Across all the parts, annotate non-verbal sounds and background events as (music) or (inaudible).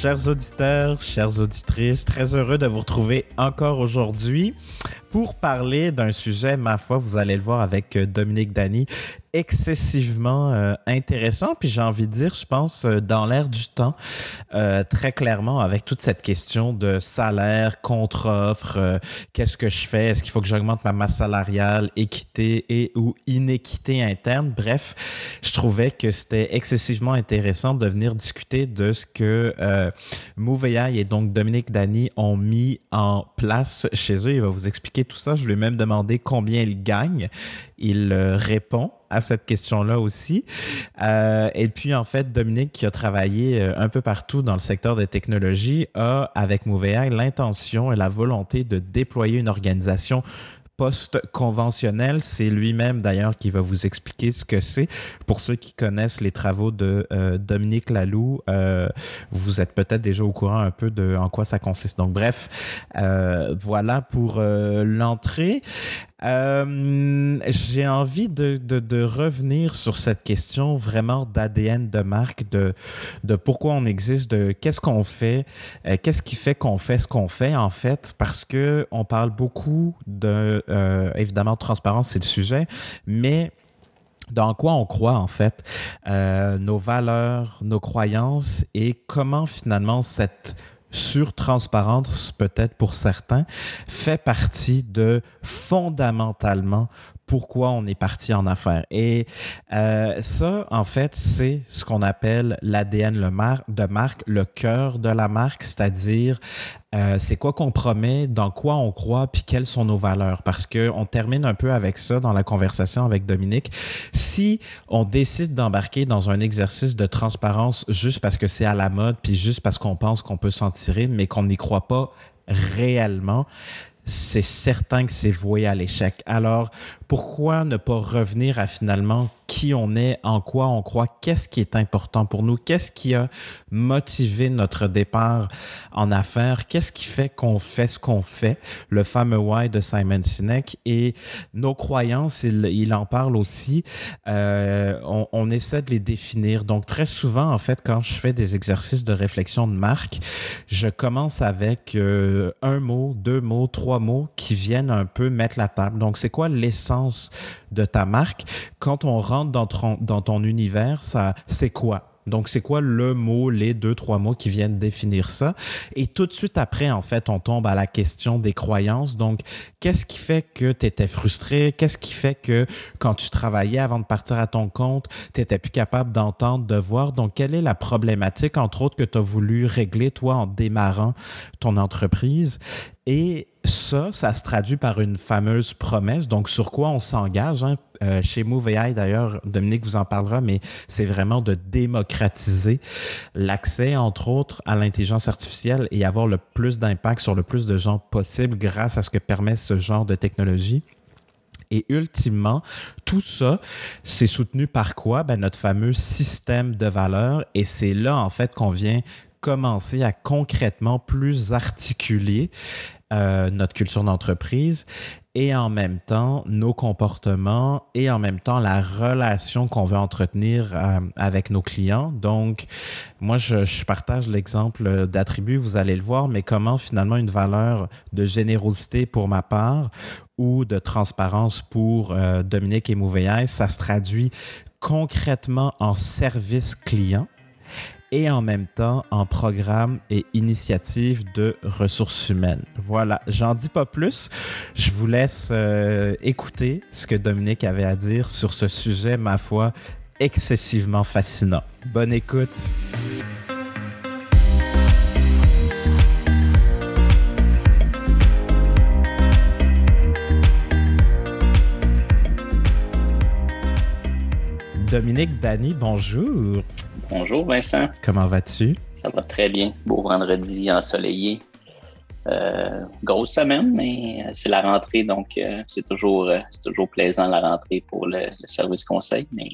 Chers auditeurs, chères auditrices. Très heureux de vous retrouver encore aujourd'hui pour parler d'un sujet, ma foi, vous allez le voir avec euh, Dominique Dany, excessivement euh, intéressant. Puis j'ai envie de dire, je pense, euh, dans l'air du temps, très clairement, avec toute cette question de salaire, contre-offre, qu'est-ce que je fais, est-ce qu'il faut que j'augmente ma masse salariale, équité et ou inéquité interne? Bref, je trouvais que c'était excessivement intéressant de venir discuter de ce que euh, et donc Dominique Dany ont mis en place chez eux. Il va vous expliquer tout ça. Je lui ai même demandé combien il gagne. Il euh, répond à cette question-là aussi. Euh, et puis, en fait, Dominique, qui a travaillé euh, un peu partout dans le secteur des technologies, a, avec Mouvea, l'intention et la volonté de déployer une organisation post-conventionnel. C'est lui-même d'ailleurs qui va vous expliquer ce que c'est. Pour ceux qui connaissent les travaux de euh, Dominique Laloux, euh, vous êtes peut-être déjà au courant un peu de en quoi ça consiste. Donc bref, euh, voilà pour l'entrée. Euh, j'ai envie de, de, revenir sur cette question vraiment d'ADN de marque, de, de pourquoi on existe, de qu'est-ce qu'on fait, euh, qu'est-ce qui fait qu'on fait ce qu'on fait en fait, parce que on parle beaucoup de, euh, évidemment, de transparence, c'est le sujet, mais dans quoi on croit en fait, nos valeurs, nos croyances et comment finalement cette surtransparence peut-être pour certains, fait partie de fondamentalement pourquoi on est parti en affaires. Et euh, ça, en fait, c'est ce qu'on appelle l'ADN de marque, le cœur de la marque, c'est-à-dire euh, c'est quoi qu'on promet, dans quoi on croit, puis quelles sont nos valeurs. Parce qu'on termine un peu avec ça dans la conversation avec Dominique. Si on décide d'embarquer dans un exercice de transparence juste parce que c'est à la mode, puis juste parce qu'on pense qu'on peut s'en tirer, mais qu'on n'y croit pas réellement, c'est certain que c'est voué à l'échec. Alors, pourquoi ne pas revenir à finalement qui on est, en quoi on croit, qu'est-ce qui est important pour nous, qu'est-ce qui a motivé notre départ en affaires, qu'est-ce qui fait qu'on fait ce qu'on fait, le fameux why de Simon Sinek et nos croyances, il, en parle aussi, euh, on, essaie de les définir. Donc très souvent, en fait, quand je fais des exercices de réflexion de marque, je commence avec euh, un mot, deux mots, trois mots qui viennent un peu mettre la table. Donc c'est quoi l'essence de ta marque. Quand on rentre dans ton, univers, ça, c'est quoi? Donc, c'est quoi le mot, les deux, trois mots qui viennent définir ça? Et tout de suite après, en fait, on tombe à la question des croyances. Donc, qu'est-ce qui fait que tu étais frustré? Qu'est-ce qui fait que quand tu travaillais avant de partir à ton compte, tu n'étais plus capable d'entendre, de voir? Donc, quelle est la problématique, entre autres, que tu as voulu régler, toi, en démarrant ton entreprise? Et ça, ça se traduit par une fameuse promesse. Donc, sur quoi on s'engage? Hein? Euh, chez Move AI, d'ailleurs, Dominique vous en parlera, mais c'est vraiment de démocratiser l'accès, entre autres, à l'intelligence artificielle et avoir le plus d'impact sur le plus de gens possible grâce à ce que permet ce genre de technologie. Et ultimement, tout ça, c'est soutenu par quoi? Ben, notre fameux système de valeurs. Et c'est là, en fait, qu'on vient commencer à concrètement plus articuler euh, notre culture d'entreprise et en même temps nos comportements et en même temps la relation qu'on veut entretenir euh, avec nos clients. Donc, moi, je, je partage l'exemple d'attribut, vous allez le voir, mais comment finalement une valeur de générosité pour ma part ou de transparence pour euh, Dominique et Mouveillais, ça se traduit concrètement en service client et en même temps en programme et initiative de ressources humaines. Voilà, j'en dis pas plus. Je vous laisse euh, écouter ce que Dominique avait à dire sur ce sujet, ma foi, excessivement fascinant. Bonne écoute. Dominique Dany, bonjour. Bonjour Vincent. Comment vas-tu? Ça va très bien. Beau vendredi ensoleillé. Euh, grosse semaine, mais euh, c'est la rentrée, donc euh, c'est toujours, toujours plaisant la rentrée pour le, service conseil, mais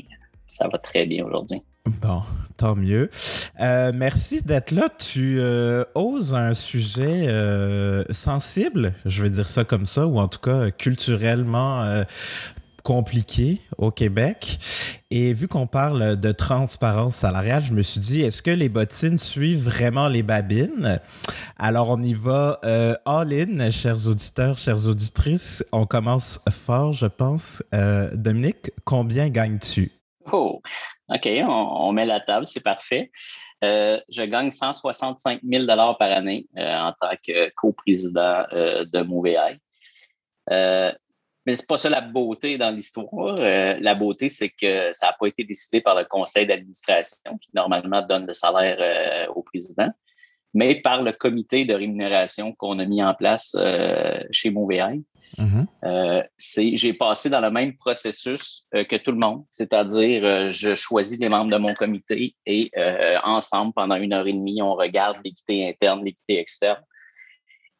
ça va très bien aujourd'hui. Bon, tant mieux. merci d'être là. Tu oses un sujet sensible, je vais dire ça comme ça, ou en tout cas culturellement compliqué au Québec. Et vu qu'on parle de transparence salariale, je me suis dit, est-ce que les bottines suivent vraiment les babines? Alors, on y va euh, all-in, chers auditeurs, chères auditrices. On commence fort, je pense. Euh, Dominique, combien gagnes-tu? Oh, OK, on, met la table, c'est parfait. Euh, je gagne 165 000 par année en tant que coprésident de Mouveaille. Mais c'est pas ça la beauté dans l'histoire. Euh, la beauté, c'est que ça n'a pas été décidé par le conseil d'administration qui normalement donne le salaire euh, au président, mais par le comité de rémunération qu'on a mis en place euh, chez Montréal. Mm-hmm. j'ai passé dans le même processus que tout le monde, c'est-à-dire je choisis les membres de mon comité et ensemble, pendant une heure et demie, on regarde l'équité interne, l'équité externe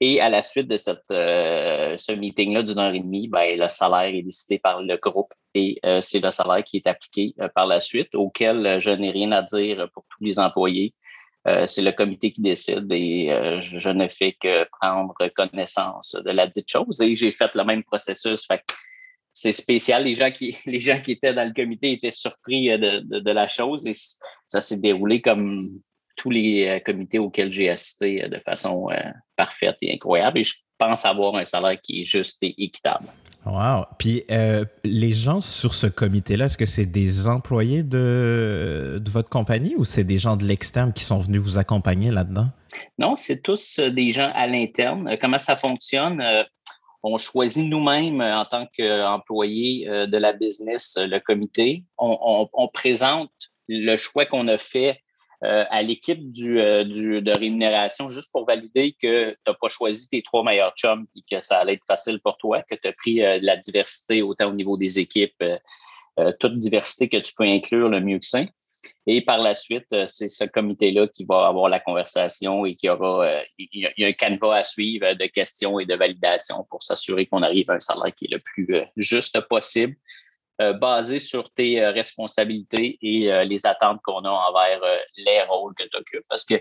et à la suite de cette, euh, ce meeting-là d'une heure et demie, ben, le salaire est décidé par le groupe et euh, c'est le salaire qui est appliqué euh, par la suite, auquel je n'ai rien à dire pour tous les employés. c'est le comité qui décide et je ne fais que prendre connaissance de la dite chose. Et j'ai fait le même processus. C'est spécial. Les gens, qui, (laughs) les gens qui étaient dans le comité étaient surpris de, de, de la chose et ça s'est déroulé comme tous les euh, comités auxquels j'ai assisté euh, de façon euh, parfaite et incroyable. Et je pense avoir un salaire qui est juste et équitable. Wow. Puis les gens sur ce comité-là, est-ce que c'est des employés de, de, votre compagnie ou c'est des gens de l'externe qui sont venus vous accompagner là-dedans? Non, c'est tous des gens à l'interne. Comment ça fonctionne? on choisit nous-mêmes en tant qu'employés de la business le comité. On, on présente le choix qu'on a fait euh, à l'équipe euh, du, de rémunération juste pour valider que tu n'as pas choisi tes trois meilleurs chums et que ça allait être facile pour toi, que tu as pris euh, de la diversité autant au niveau des équipes, toute diversité que tu peux inclure, le mieux que c'est. Et par la suite, c'est ce comité-là qui va avoir la conversation et qui aura il y a un canevas à suivre de questions et de validation pour s'assurer qu'on arrive à un salaire qui est le plus juste possible euh, basé sur tes euh, responsabilités et euh, les attentes qu'on a envers les rôles que tu occupes. Parce que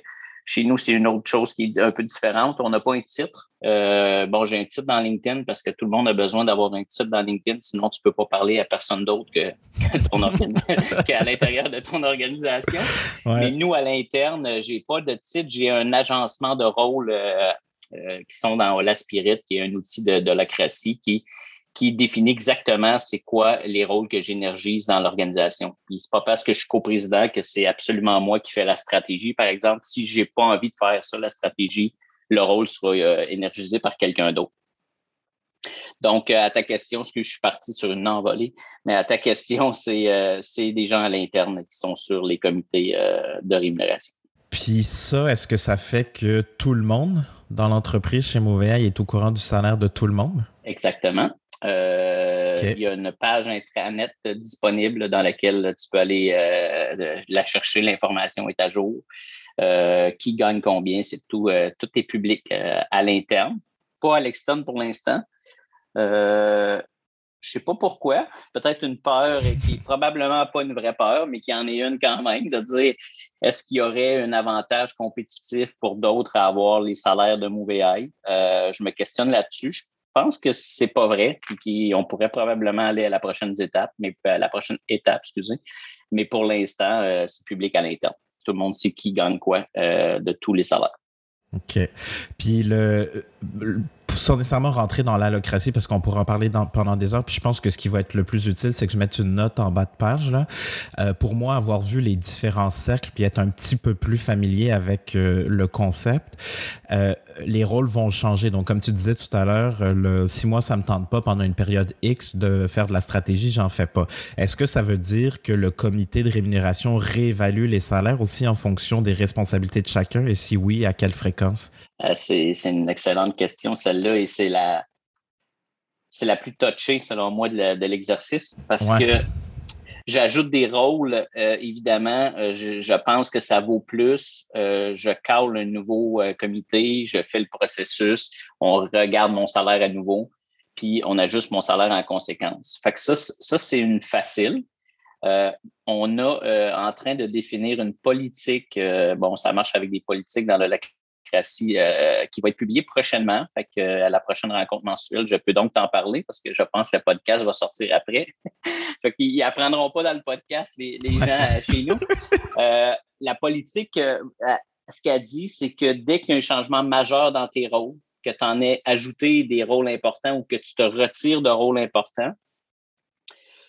chez nous, c'est une autre chose qui est un peu différente. On n'a pas un titre. bon, j'ai un titre dans LinkedIn parce que tout le monde a besoin d'avoir un titre dans LinkedIn, sinon tu ne peux pas parler à personne d'autre que, (laughs) (laughs) qu'à l'intérieur de ton organisation. Mais nous, à l'interne, j'ai pas de titre, j'ai un agencement de rôles qui sont dans la Spirit, qui est un outil de, de lacratie qui qui définit exactement c'est quoi les rôles que j'énergise dans l'organisation. Puis c'est pas parce que je suis coprésident que c'est absolument moi qui fais la stratégie. Par exemple, si j'ai pas envie de faire ça, la stratégie, le rôle sera euh, énergisé par quelqu'un d'autre. Donc, euh, à ta question, parce que je suis parti sur une envolée, mais à ta question, (laughs) c'est euh, des gens à l'interne qui sont sur les comités de rémunération. Puis ça, est-ce que ça fait que tout le monde dans l'entreprise chez Mouveail est au courant du salaire de tout le monde? Exactement. Euh, il y a une page intranet disponible dans laquelle tu peux aller euh, la chercher, l'information est à jour. Euh, qui gagne combien, c'est tout, tout est public à l'interne, pas à l'externe pour l'instant. je ne sais pas pourquoi, peut-être une peur qui est probablement pas une vraie peur, mais qui en est une quand même, de dire est-ce qu'il y aurait un avantage compétitif pour d'autres à avoir les salaires de Mouveail? je me questionne là-dessus pense que c'est pas vrai, et qu'on pourrait probablement aller à la prochaine étape, mais à la prochaine étape, excusez. Mais pour l'instant, euh, c'est public à l'interne. Tout le monde sait qui gagne quoi euh, de tous les salaires. OK. Puis le, sans nécessairement rentrer dans l'allocratie, parce qu'on pourra en parler pendant des heures, puis je pense que ce qui va être le plus utile, c'est que je mette une note en bas de page. Là. Euh, pour moi, avoir vu les différents cercles, puis être un petit peu plus familier avec euh, le concept, euh, les rôles vont changer. Donc, comme tu disais tout à l'heure, le si moi, ça me tente pas pendant une période X de faire de la stratégie, j'en fais pas. Est-ce que ça veut dire que le comité de rémunération réévalue les salaires aussi en fonction des responsabilités de chacun? Et si oui, à quelle fréquence? Euh, c'est une excellente question, celle-là, et c'est la, c'est la plus touchée, selon moi, de l'exercice, parce que j'ajoute des rôles, euh, évidemment, euh, je, pense que ça vaut plus. je cale un nouveau comité, je fais le processus, on regarde mon salaire à nouveau, puis on ajuste mon salaire en conséquence. Fait que ça, ça c'est une facile. on a en train de définir une politique, bon, ça marche avec des politiques dans le euh, qui va être publié prochainement. Fait que, à la prochaine rencontre mensuelle, je peux donc t'en parler parce que je pense que le podcast va sortir après. (laughs) fait qu'ils apprendront pas dans le podcast, les, gens chez nous. (laughs) la politique, ce qu'elle dit, c'est que dès qu'il y a un changement majeur dans tes rôles, que tu en aies ajouté des rôles importants ou que tu te retires de rôles importants,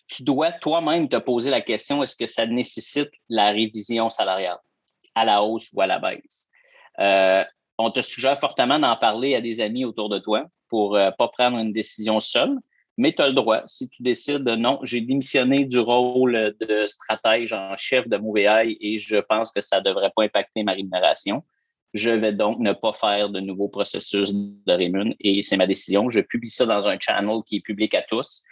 tu dois toi-même te poser la question est-ce que ça nécessite la révision salariale à la hausse ou à la baisse? Euh, on te suggère fortement d'en parler à des amis autour de toi pour ne euh, pas prendre une décision seule, mais tu as le droit. Si tu décides de non, j'ai démissionné du rôle de stratège en chef de Mouvéail et je pense que ça ne devrait pas impacter ma rémunération, je vais donc ne pas faire de nouveaux processus de rémun et c'est ma décision. Je publie ça dans un channel qui est public à tous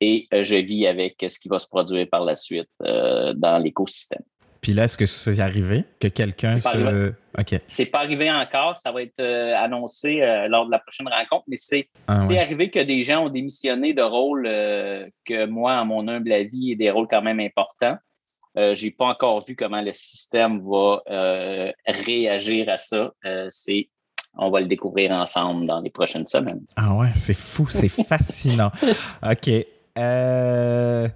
et euh, je vis avec ce qui va se produire par la suite dans l'écosystème. Puis là, est-ce que c'est arrivé que quelqu'un se. OK. C'est pas arrivé encore. Ça va être euh, annoncé lors de la prochaine rencontre, mais c'est ah arrivé que des gens ont démissionné de rôles que moi, à mon humble avis, est des rôles quand même importants. Je n'ai pas encore vu comment le système va réagir à ça. c'est on va le découvrir ensemble dans les prochaines semaines. Ah ouais, c'est fou, c'est (laughs) fascinant. OK. Euh,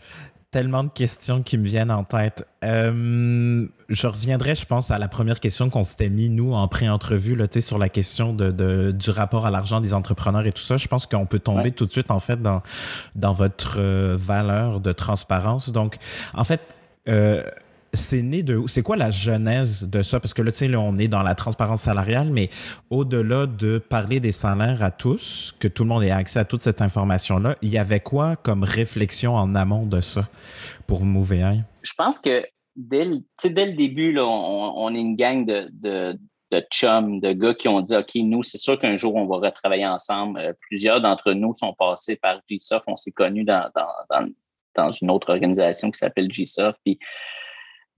tellement de questions qui me viennent en tête. Euh, je reviendrai, je pense, à la première question qu'on s'était mis, nous, en pré-entrevue, sur la question de, du rapport à l'argent des entrepreneurs et tout ça. Je pense qu'on peut tomber tout de suite, en fait, dans, dans votre euh, valeur de transparence. Donc, en fait, c'est né de C'est quoi la genèse de ça? Parce que là, tu sais, on est dans la transparence salariale, mais au-delà de parler des salaires à tous, que tout le monde ait accès à toute cette information-là, il y avait quoi comme réflexion en amont de ça pour MoveAI? Je pense que dès le, dès le début, là, on, est une gang de, de, de, chums, de gars qui ont dit OK, nous, c'est sûr qu'un jour, on va retravailler ensemble. Euh, plusieurs d'entre nous sont passés par GSoft. On s'est connus dans, dans, dans, une autre organisation qui s'appelle GSoft. Puis,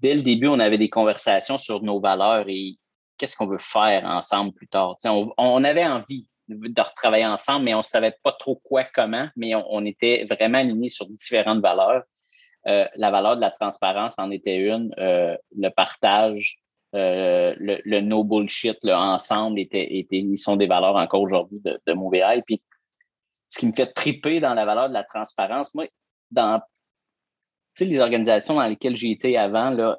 dès le début, on avait des conversations sur nos valeurs et qu'est-ce qu'on veut faire ensemble plus tard. On, avait envie de retravailler ensemble, mais on ne savait pas trop quoi, comment, mais on, était vraiment alignés sur différentes valeurs. Euh, la valeur de la transparence en était une, euh, le partage, euh, le, no bullshit, le ensemble, était, ils sont des valeurs encore aujourd'hui de, de Puis, ce qui me fait triper dans la valeur de la transparence, moi, dans sais, les organisations dans lesquelles j'ai été avant, là,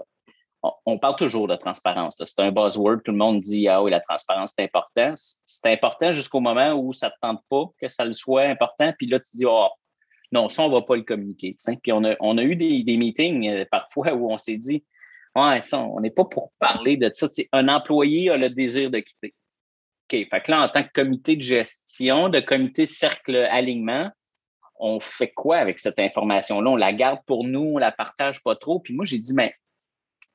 on, parle toujours de transparence. C'est un buzzword. Tout le monde dit Ah oui, la transparence, c'est important. C'est important jusqu'au moment où ça ne te tente pas que ça le soit important. Puis là, tu dis oh, non, ça, on ne va pas le communiquer. Puis on a, on a eu des, des meetings euh, parfois où on s'est dit Ouais, ça, on n'est pas pour parler de ça. un employé a le désir de quitter. OK. Fait que là, en tant que comité de gestion, de comité cercle alignement, on fait quoi avec cette information-là? On la garde pour nous, on la partage pas trop. Puis moi, j'ai dit, mais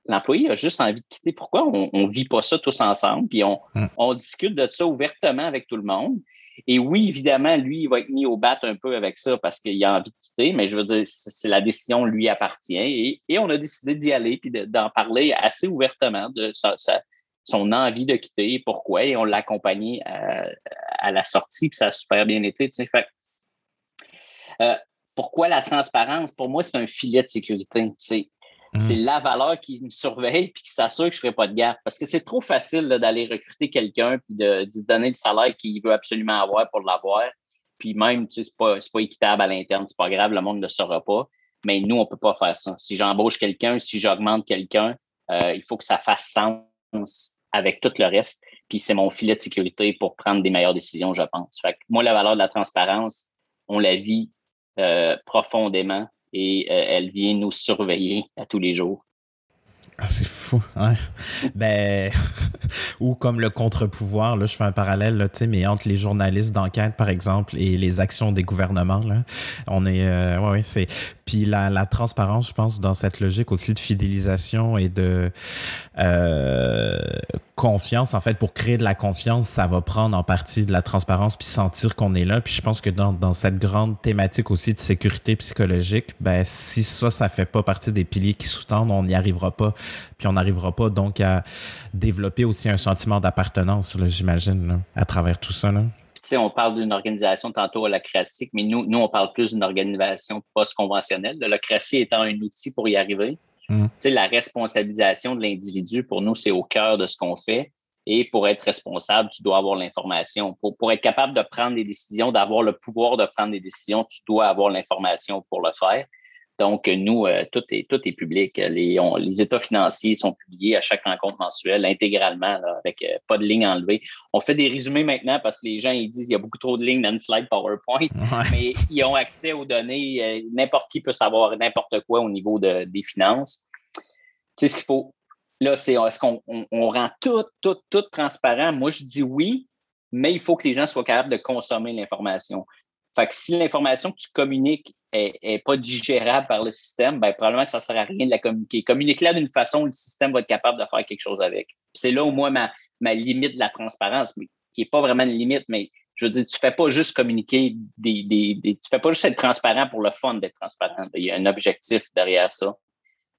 l'employé a juste envie de quitter. Pourquoi on ne vit pas ça tous ensemble? Puis hmm. on, discute de ça ouvertement avec tout le monde. Et oui, évidemment, lui, il va être mis au bat un peu avec ça parce qu'il a envie de quitter, mais je veux dire, c'est la décision lui appartient. Et, on a décidé d'y aller puis d'en parler assez ouvertement de son envie de quitter et pourquoi. Et on l'a accompagné à, la sortie, puis ça a super bien été. Fait euh, pourquoi la transparence? Pour moi, c'est un filet de sécurité. C'est hmm. la valeur qui me surveille et qui s'assure que je ne ferai pas de gaffe. Parce que c'est trop facile d'aller recruter quelqu'un et de, lui donner le salaire qu'il veut absolument avoir pour l'avoir. Puis même, tu sais, c'est pas, pas équitable à l'interne, c'est pas grave, le monde ne le saura pas. Mais nous, on ne peut pas faire ça. Si j'embauche quelqu'un, si j'augmente quelqu'un, euh, il faut que ça fasse sens avec tout le reste. Puis c'est mon filet de sécurité pour prendre des meilleures décisions, je pense. Fait moi, la valeur de la transparence, on la vit euh, profondément et euh, elle vient nous surveiller à tous les jours. Ah, c'est fou, hein? (laughs) ben, (laughs) ou comme le contre-pouvoir, là, je fais un parallèle, là, mais entre les journalistes d'enquête, par exemple, et les actions des gouvernements, on est, euh, c'est, puis la, transparence, je pense, dans cette logique aussi de fidélisation et de euh, confiance, en fait, pour créer de la confiance, ça va prendre en partie de la transparence puis sentir qu'on est là. Puis je pense que dans, dans, cette grande thématique aussi de sécurité psychologique, ben si ça, ça fait pas partie des piliers qui sous-tendent, on n'y arrivera pas. Puis on n'arrivera pas donc à développer aussi un sentiment d'appartenance, j'imagine, à travers tout ça. Là on parle d'une organisation tantôt à la classique, mais nous, nous, on parle plus d'une organisation post-conventionnelle. La classique étant un outil pour y arriver. Mm. La responsabilisation de l'individu, pour nous, c'est au cœur de ce qu'on fait. Et pour être responsable, tu dois avoir l'information. Pour, pour être capable de prendre des décisions, d'avoir le pouvoir de prendre des décisions, tu dois avoir l'information pour le faire. Donc, nous, euh, tout, est, tout est public. Les, les, états financiers sont publiés à chaque rencontre mensuelle intégralement, avec euh, pas de ligne enlevée. On fait des résumés maintenant parce que les gens ils disent qu'il y a beaucoup trop de lignes dans une slide PowerPoint, (laughs) mais ils ont accès aux données. Euh, n'importe qui peut savoir n'importe quoi au niveau de, des finances. Tu sais ce qu'il faut. Là, c'est est-ce qu'on on, rend tout, tout, tout transparent? Moi, je dis oui, mais il faut que les gens soient capables de consommer l'information. Fait que si l'information que tu communiques n'est pas digérable par le système, ben, probablement que ça ne sert à rien de la communiquer. Communique-la d'une façon où le système va être capable de faire quelque chose avec. C'est là, au moins, ma, ma limite de la transparence, qui n'est pas vraiment une limite, mais je veux dire, tu ne fais pas juste communiquer des, des, des, Tu fais pas juste être transparent pour le fun d'être transparent. Il y a un objectif derrière ça.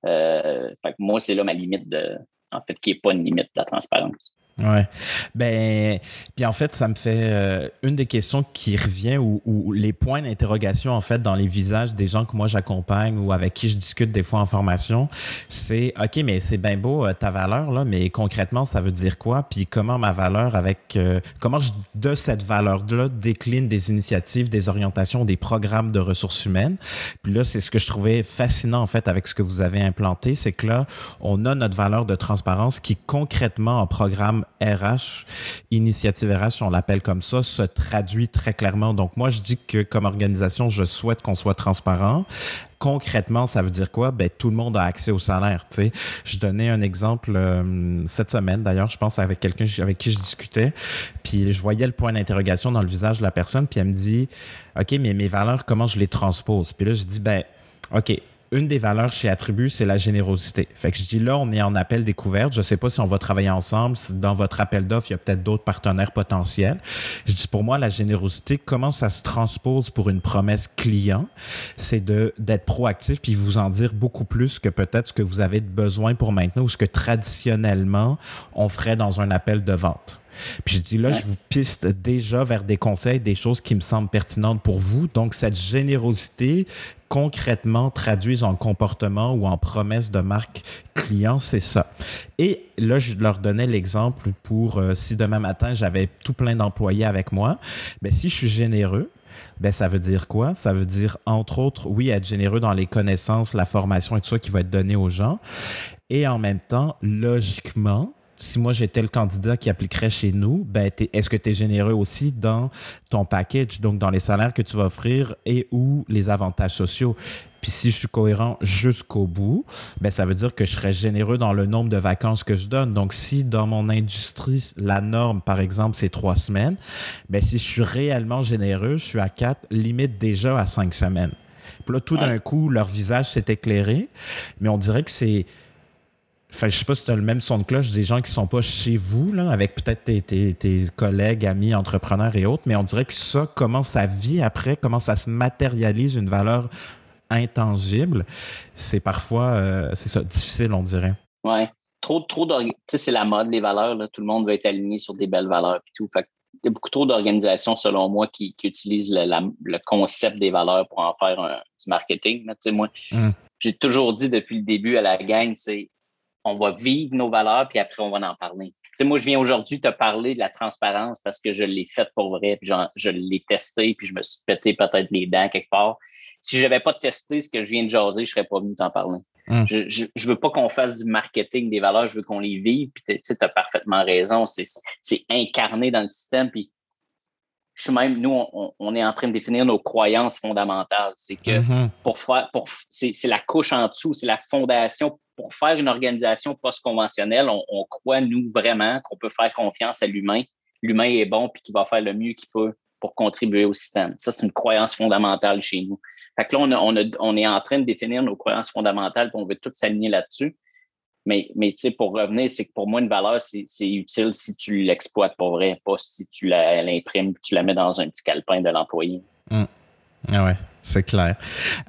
Euh, fait que moi, c'est là ma limite de. En fait, qui n'est pas une limite de la transparence. Ouais. Ben, puis en fait, ça me fait euh, une des questions qui revient ou, les points d'interrogation en fait dans les visages des gens que moi j'accompagne ou avec qui je discute des fois en formation, c'est ok, mais c'est bien beau euh, ta valeur là, mais concrètement ça veut dire quoi? Puis comment ma valeur avec euh, comment je de cette valeur là décline des initiatives, des orientations, des programmes de ressources humaines? Puis là, c'est ce que je trouvais fascinant en fait avec ce que vous avez implanté, c'est que là, on a notre valeur de transparence qui concrètement en programme RH, initiative RH, on l'appelle comme ça, se traduit très clairement. Donc moi, je dis que comme organisation, je souhaite qu'on soit transparent. Concrètement, ça veut dire quoi? Ben, tout le monde a accès au salaire. sais. Je donnais un exemple euh, cette semaine, d'ailleurs, je pense avec quelqu'un avec qui je discutais, puis je voyais le point d'interrogation dans le visage de la personne, puis elle me dit, OK, mais mes valeurs, comment je les transpose? Puis là, je dis, ben, OK, une des valeurs chez Attribut, c'est la générosité. Fait que je dis là, on est en appel découverte. Je sais pas si on va travailler ensemble. Dans votre appel d'offres, il y a peut-être d'autres partenaires potentiels. Je dis pour moi, la générosité, comment ça se transpose pour une promesse client? C'est de, d'être proactif puis vous en dire beaucoup plus que peut-être ce que vous avez besoin pour maintenant ou ce que traditionnellement on ferait dans un appel de vente. Puis je dis là, je vous piste déjà vers des conseils, des choses qui me semblent pertinentes pour vous. Donc, cette générosité concrètement traduisent en comportement ou en promesse de marque client, c'est ça. Et là, je leur donnais l'exemple pour euh, si demain matin, j'avais tout plein d'employés avec moi, ben, si je suis généreux, ben, ça veut dire quoi? Ça veut dire, entre autres, oui, être généreux dans les connaissances, la formation et tout ça qui va être donné aux gens. Et en même temps, logiquement, si moi j'étais le candidat qui appliquerait chez nous, ben, est-ce que tu es généreux aussi dans ton package, donc dans les salaires que tu vas offrir et ou les avantages sociaux? Puis si je suis cohérent jusqu'au bout, ben ça veut dire que je serais généreux dans le nombre de vacances que je donne. Donc si dans mon industrie, la norme, par exemple, c'est trois semaines, ben si je suis réellement généreux, je suis à quatre, limite déjà à cinq semaines. Puis là, tout d'un coup, leur visage s'est éclairé, mais on dirait que c'est Enfin, je sais pas si tu as le même son de cloche des gens qui sont pas chez vous, là, avec peut-être tes, collègues, amis, entrepreneurs et autres, mais on dirait que ça, comment ça vit après, comment ça se matérialise une valeur intangible, c'est parfois, euh, c'est ça, difficile, on dirait. Ouais. Trop, trop c'est la mode, les valeurs, là. Tout le monde veut être aligné sur des belles valeurs et tout. Fait il y a beaucoup trop d'organisations, selon moi, qui, utilisent le, concept des valeurs pour en faire un, du marketing. Tu sais, moi, hum. j'ai toujours dit depuis le début à la gang, c'est on va vivre nos valeurs, puis après, on va en parler. Tu sais, moi, je viens aujourd'hui te parler de la transparence parce que je l'ai faite pour vrai, puis je l'ai testé, puis je me suis pété peut-être les dents quelque part. Si je n'avais pas testé ce que je viens de jaser, je ne serais pas venu t'en parler. Hum. Je ne veux pas qu'on fasse du marketing des valeurs, je veux qu'on les vive, puis tu as parfaitement raison, c'est incarné dans le système, puis je suis même, nous, on, est en train de définir nos croyances fondamentales. C'est que mm-hmm. pour faire, pour, c'est la couche en dessous, c'est la fondation pour faire une organisation post-conventionnelle, on, croit, nous, vraiment qu'on peut faire confiance à l'humain. L'humain est bon puis qu'il va faire le mieux qu'il peut pour contribuer au système. Ça, c'est une croyance fondamentale chez nous. Fait que là, on, est en train de définir nos croyances fondamentales et on veut tous s'aligner là-dessus. Mais, mais tu sais, pour revenir, c'est que pour moi, une valeur, c'est utile si tu l'exploites pour vrai, pas si tu l'imprimes, tu la mets dans un petit calepin de l'employé. Hum. Ah ouais, c'est clair.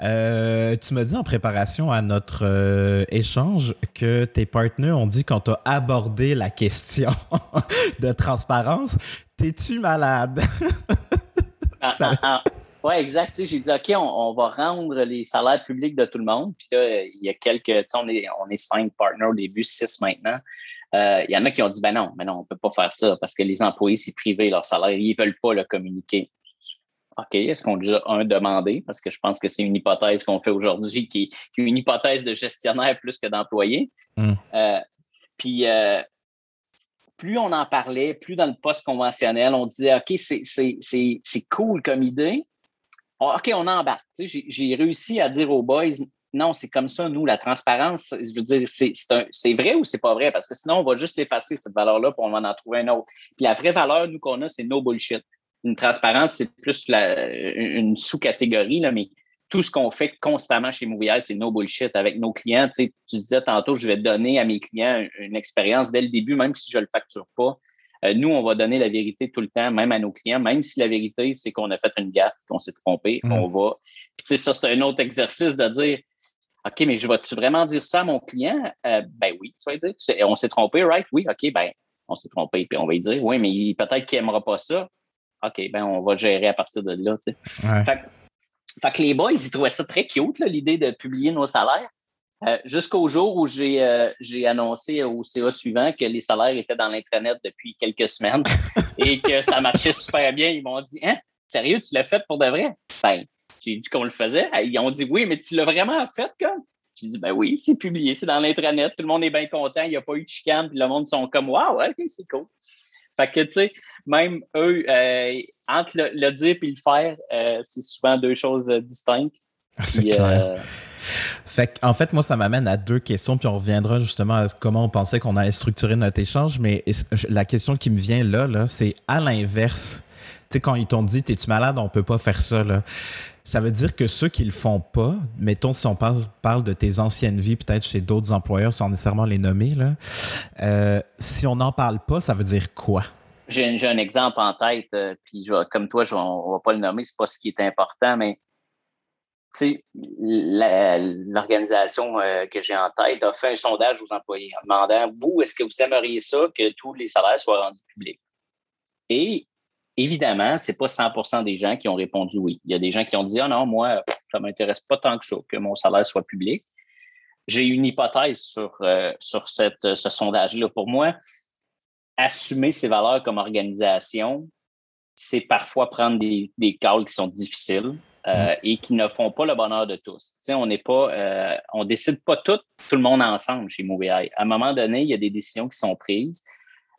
Euh, tu m'as dit en préparation à notre euh, échange que tes partenaires ont dit quand tu as abordé la question (laughs) de transparence, t'es-tu malade? ah, ah, ah. Oui, exact. J'ai dit, OK, on, va rendre les salaires publics de tout le monde. Puis là, il y a quelques, on est, on est cinq partners au début, six maintenant. Euh, il y en a qui ont dit, ben non, mais non, on peut pas faire ça parce que les employés, c'est privé, leur salaire, ils veulent pas le communiquer. OK, est-ce qu'on a déjà un demandé? Parce que je pense que c'est une hypothèse qu'on fait aujourd'hui qui, est une hypothèse de gestionnaire plus que d'employé. Hmm. Euh, puis, euh, plus on en parlait, plus dans le poste conventionnel, on disait OK, c'est cool comme idée. Ah, OK, on embarque. J'ai réussi à dire aux boys non, c'est comme ça, nous, la transparence, je veux dire, c'est vrai ou c'est pas vrai? Parce que sinon, on va juste effacer cette valeur-là pour on va en trouver une autre. Puis la vraie valeur, nous, qu'on a, c'est no bullshit. Une transparence, c'est plus une sous-catégorie, mais tout ce qu'on fait constamment chez Movier, c'est no bullshit avec nos clients. Tu, sais, tu disais tantôt, je vais donner à mes clients une expérience dès le début, même si je ne le facture pas. Euh, nous, on va donner la vérité tout le temps, même à nos clients, même si la vérité, c'est qu'on a fait une gaffe, qu'on s'est trompé, mm. on va. Puis, tu sais, ça, c'est un autre exercice de dire OK, mais je vais-tu vraiment dire ça à mon client? Euh, ben oui, tu vas dire. On s'est trompé, right? Oui, OK, ben, on s'est trompé, puis on va lui dire, oui, mais peut-être qu'il n'aimera pas ça. OK, ben, on va gérer à partir de là, tu sais. Fait, que les boys, ils trouvaient ça très cute, l'idée de publier nos salaires. Euh, jusqu'au jour où euh, j'ai annoncé au CA suivant que les salaires étaient dans l'Intranet depuis quelques semaines (laughs) et que ça marchait super bien. Ils m'ont dit Hein, sérieux, tu l'as fait pour de vrai? Ben, j'ai dit qu'on le faisait. Ils ont dit oui, mais tu l'as vraiment fait comme? J'ai dit ben oui, c'est publié, c'est dans l'intranet, tout le monde est bien content, il n'y a pas eu de chicane, puis le monde sont comme Waouh, ok, c'est cool. Fait que tu sais, même eux, euh, entre le, dire et le faire, euh, c'est souvent deux choses euh, distinctes. (laughs) Ah, c'est clair. Fait en fait, moi, ça m'amène à deux questions, puis on reviendra justement à comment on pensait qu'on allait structurer notre échange. Mais la question qui me vient là, là c'est à l'inverse. Sais, quand ils t'ont dit, t'es-tu malade, on peut pas faire ça, là. Ça veut dire que ceux qui le font pas, mettons si on parle, de tes anciennes vies, peut-être chez d'autres employeurs sans nécessairement les nommer, là, euh, si on n'en parle pas, ça veut dire quoi? J'ai un exemple en tête, euh, puis comme toi, on ne va pas le nommer, c'est pas ce qui est important, mais l'organisation euh, que j'ai en tête a fait un sondage aux employés en demandant, vous, est-ce que vous aimeriez ça que tous les salaires soient rendus publics? Et Évidemment, ce n'est pas 100% des gens qui ont répondu oui. Il y a des gens qui ont dit Ah non, moi, ça ne m'intéresse pas tant que ça, que mon salaire soit public. J'ai une hypothèse sur, euh, sur cette, ce sondage-là. Pour moi, assumer ses valeurs comme organisation, c'est parfois prendre des, des calls qui sont difficiles euh, mm. et qui ne font pas le bonheur de tous. on n'est pas, euh, on décide pas tout, tout le monde ensemble chez MovieEye. À un moment donné, il y a des décisions qui sont prises.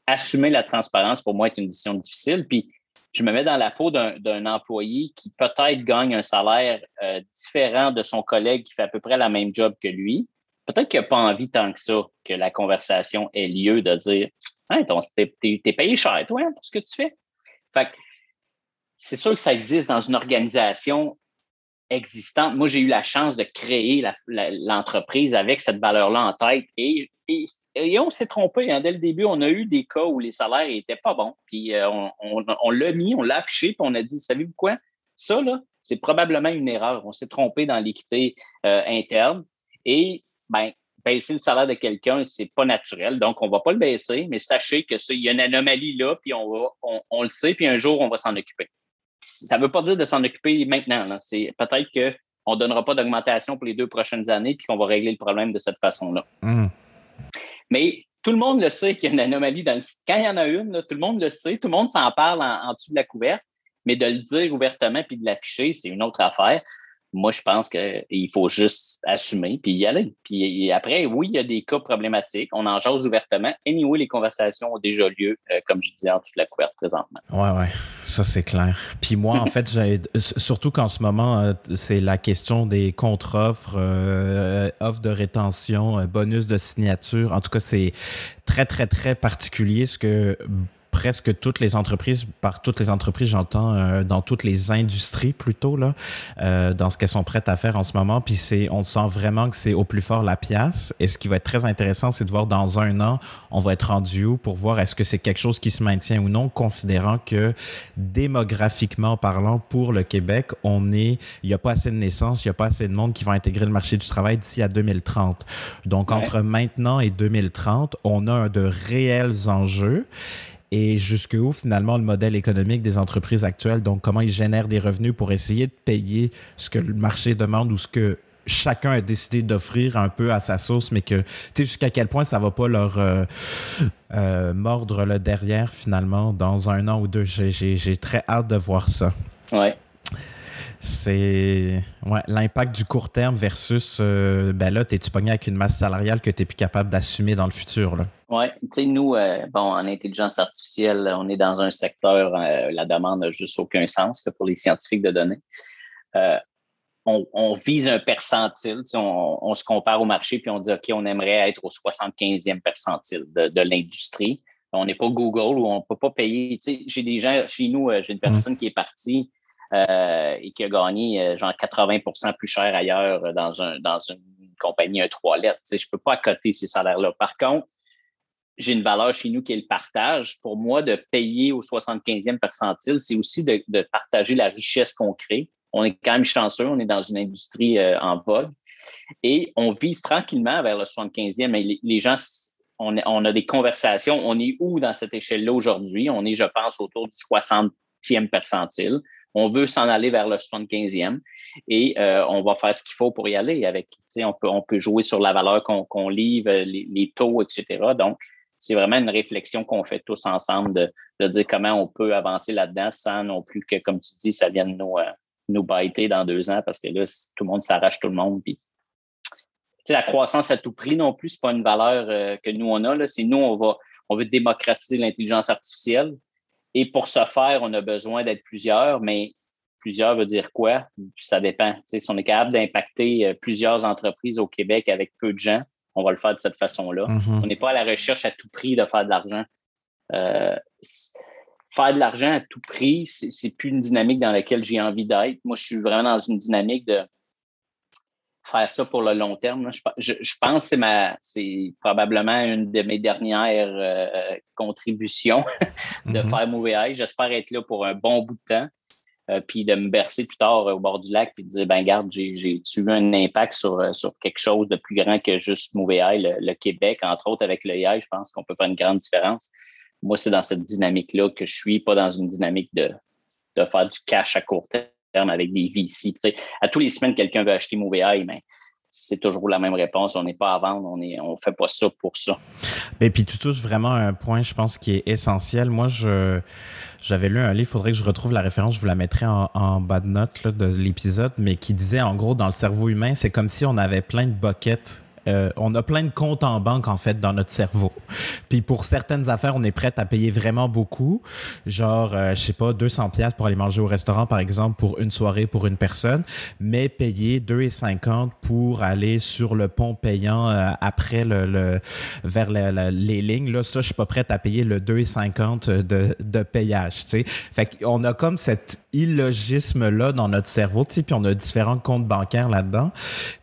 Assumer la transparence, pour moi, est une décision difficile. Puis, je me mets dans la peau d'un employé qui peut-être gagne un salaire euh, différent de son collègue qui fait à peu près la même job que lui. Peut-être qu'il n'a pas envie tant que ça que la conversation ait lieu de dire Hein, t'es es payé cher, toi, pour ce que tu fais. Fait c'est sûr que ça existe dans une organisation existante. Moi, j'ai eu la chance de créer l'entreprise avec cette valeur-là en tête et et, on s'est trompé. Hein. Dès le début, on a eu des cas où les salaires n'étaient pas bons. Puis euh, on, l'a mis, on l'a affiché, puis on a dit, savez-vous quoi? Ça, là, c'est probablement une erreur. On s'est trompé dans l'équité euh, interne. Et ben, baisser le salaire de quelqu'un, c'est pas naturel. Donc, on va pas le baisser, mais sachez que il y a une anomalie là, puis on, va, on, le sait, puis un jour, on va s'en occuper. Ça ne veut pas dire de s'en occuper maintenant. C'est peut-être qu'on ne donnera pas d'augmentation pour les deux prochaines années, puis qu'on va régler le problème de cette façon-là. Mmh. Mais tout le monde le sait qu'il y a une anomalie dans le. Quand il y en a une, tout le monde le sait, tout le monde s'en parle en, en, dessous de la couverte, mais de le dire ouvertement puis de l'afficher, c'est une autre affaire moi, je pense qu'il faut juste assumer puis y aller. Puis après, oui, il y a des cas problématiques. On en jase ouvertement. Anyway, les conversations ont déjà lieu, euh, comme je disais, en dessous de la couverte présentement. Oui, oui, ça c'est clair. Puis moi, en fait, surtout qu'en ce moment, euh, c'est la question des contre-offres, euh, offres de rétention, bonus de signature. En tout cas, c'est très, très, très particulier ce que presque toutes les entreprises, par toutes les entreprises, j'entends euh, dans toutes les industries plutôt, là, euh, dans ce qu'elles sont prêtes à faire en ce moment. Puis c'est, on sent vraiment que c'est au plus fort la pièce. Et ce qui va être très intéressant, c'est de voir dans un an, on va être rendu où pour voir est-ce que c'est quelque chose qui se maintient ou non, considérant que démographiquement parlant, pour le Québec, on est, il n'y a pas assez de naissances, il n'y a pas assez de monde qui va intégrer le marché du travail d'ici à 2030. Donc, entre maintenant et 2030, on a de réels enjeux et jusqu'où finalement le modèle économique des entreprises actuelles, donc comment ils génèrent des revenus pour essayer de payer ce que le marché demande ou ce que chacun a décidé d'offrir un peu à sa sauce, mais que, tu sais, jusqu'à quel point ça va pas leur euh, euh, mordre le derrière, finalement, dans un an ou deux. J'ai très hâte de voir ça. Ouais. C'est ouais, l'impact du court terme versus, euh, ben là, t'es-tu pogné avec une masse salariale que tu n'es plus capable d'assumer dans le futur, là? Oui, tu sais, nous, bon, en intelligence artificielle, on est dans un secteur, la demande n'a juste aucun sens pour les scientifiques de données on, vise un percentile. On, se compare au marché puis on dit OK, on aimerait être au 75e percentile de, l'industrie. On n'est pas Google ou on ne peut pas payer. J'ai des gens chez nous, euh, j'ai une mm. personne qui est partie euh, et qui a gagné euh, genre 80% plus cher ailleurs dans, un, dans une compagnie, un trois lettres. Je ne peux pas accoter ces salaires-là. Par contre, j'ai une valeur chez nous qui est le partage. Pour moi, de payer au 75e percentile, c'est aussi de, de partager la richesse qu'on crée on est quand même chanceux, on est dans une industrie euh, en vogue et on vise tranquillement vers le 75e. Mais les, gens, on, a des conversations. On est où dans cette échelle-là aujourd'hui? On est, je pense, autour du 60e percentile. On veut s'en aller vers le 75e et euh, on va faire ce qu'il faut pour y aller. Avec, on peut, on peut jouer sur la valeur qu'on livre, les, taux, etc. Donc, c'est vraiment une réflexion qu'on fait tous ensemble de, dire comment on peut avancer là-dedans sans non plus que, comme tu dis, ça vienne nous, euh, dans deux ans parce que là, tout le monde s'arrache tout le monde. La croissance à tout prix non plus, ce n'est pas une valeur euh, que nous, on a. C'est nous, on, va, on veut démocratiser l'intelligence artificielle. Et pour ce faire, on a besoin d'être plusieurs, mais plusieurs veut dire quoi? Ça dépend. si on est capable d'impacter euh, plusieurs entreprises au Québec avec peu de gens, on va le faire de cette façon-là. Mm-hmm. On n'est pas à la recherche à tout prix de faire de l'argent. Euh, faire de l'argent à tout prix, c'est plus une dynamique dans laquelle j'ai envie d'être. Moi, je suis vraiment dans une dynamique de faire ça pour le long terme. Je, pense que c'est probablement une de mes dernières euh, contributions (laughs) de mm-hmm. faire Mauvais J'espère être là pour un bon bout de temps. Euh, puis de me bercer plus tard au bord du lac puis de dire ben garde j'ai eu un impact sur, euh, sur quelque chose de plus grand que juste Mauvais le, le, Québec entre autres avec le je pense qu'on peut faire une grande différence moi, c'est dans cette dynamique-là que je suis, pas dans une dynamique de, de faire du cash à court terme avec des VC. à tous les semaines, quelqu'un veut acheter MovieEye, mais c'est toujours la même réponse. On n'est pas à vendre, on ne on fait pas ça pour ça. Et puis tu touches vraiment un point, je pense, qui est essentiel. Moi, je j'avais lu un livre, il faudrait que je retrouve la référence, je vous la mettrai en, en bas de note de l'épisode, mais qui disait en gros, dans le cerveau humain, c'est comme si on avait plein de buckets euh, on a plein de comptes en banque, en fait, dans notre cerveau. Puis pour certaines affaires, on est prêt à payer vraiment beaucoup. Genre, euh, je sais pas, 200 pièces pour aller manger au restaurant, par exemple, pour une soirée pour une personne, mais payer 2,50 pour aller sur le pont payant euh, après le, vers les lignes. Là, ça, je suis pas prêt à payer le 2,50 de, de payage, tu sais. Fait qu'on a comme cet illogisme-là dans notre cerveau, tu sais, puis on a différents comptes bancaires là-dedans.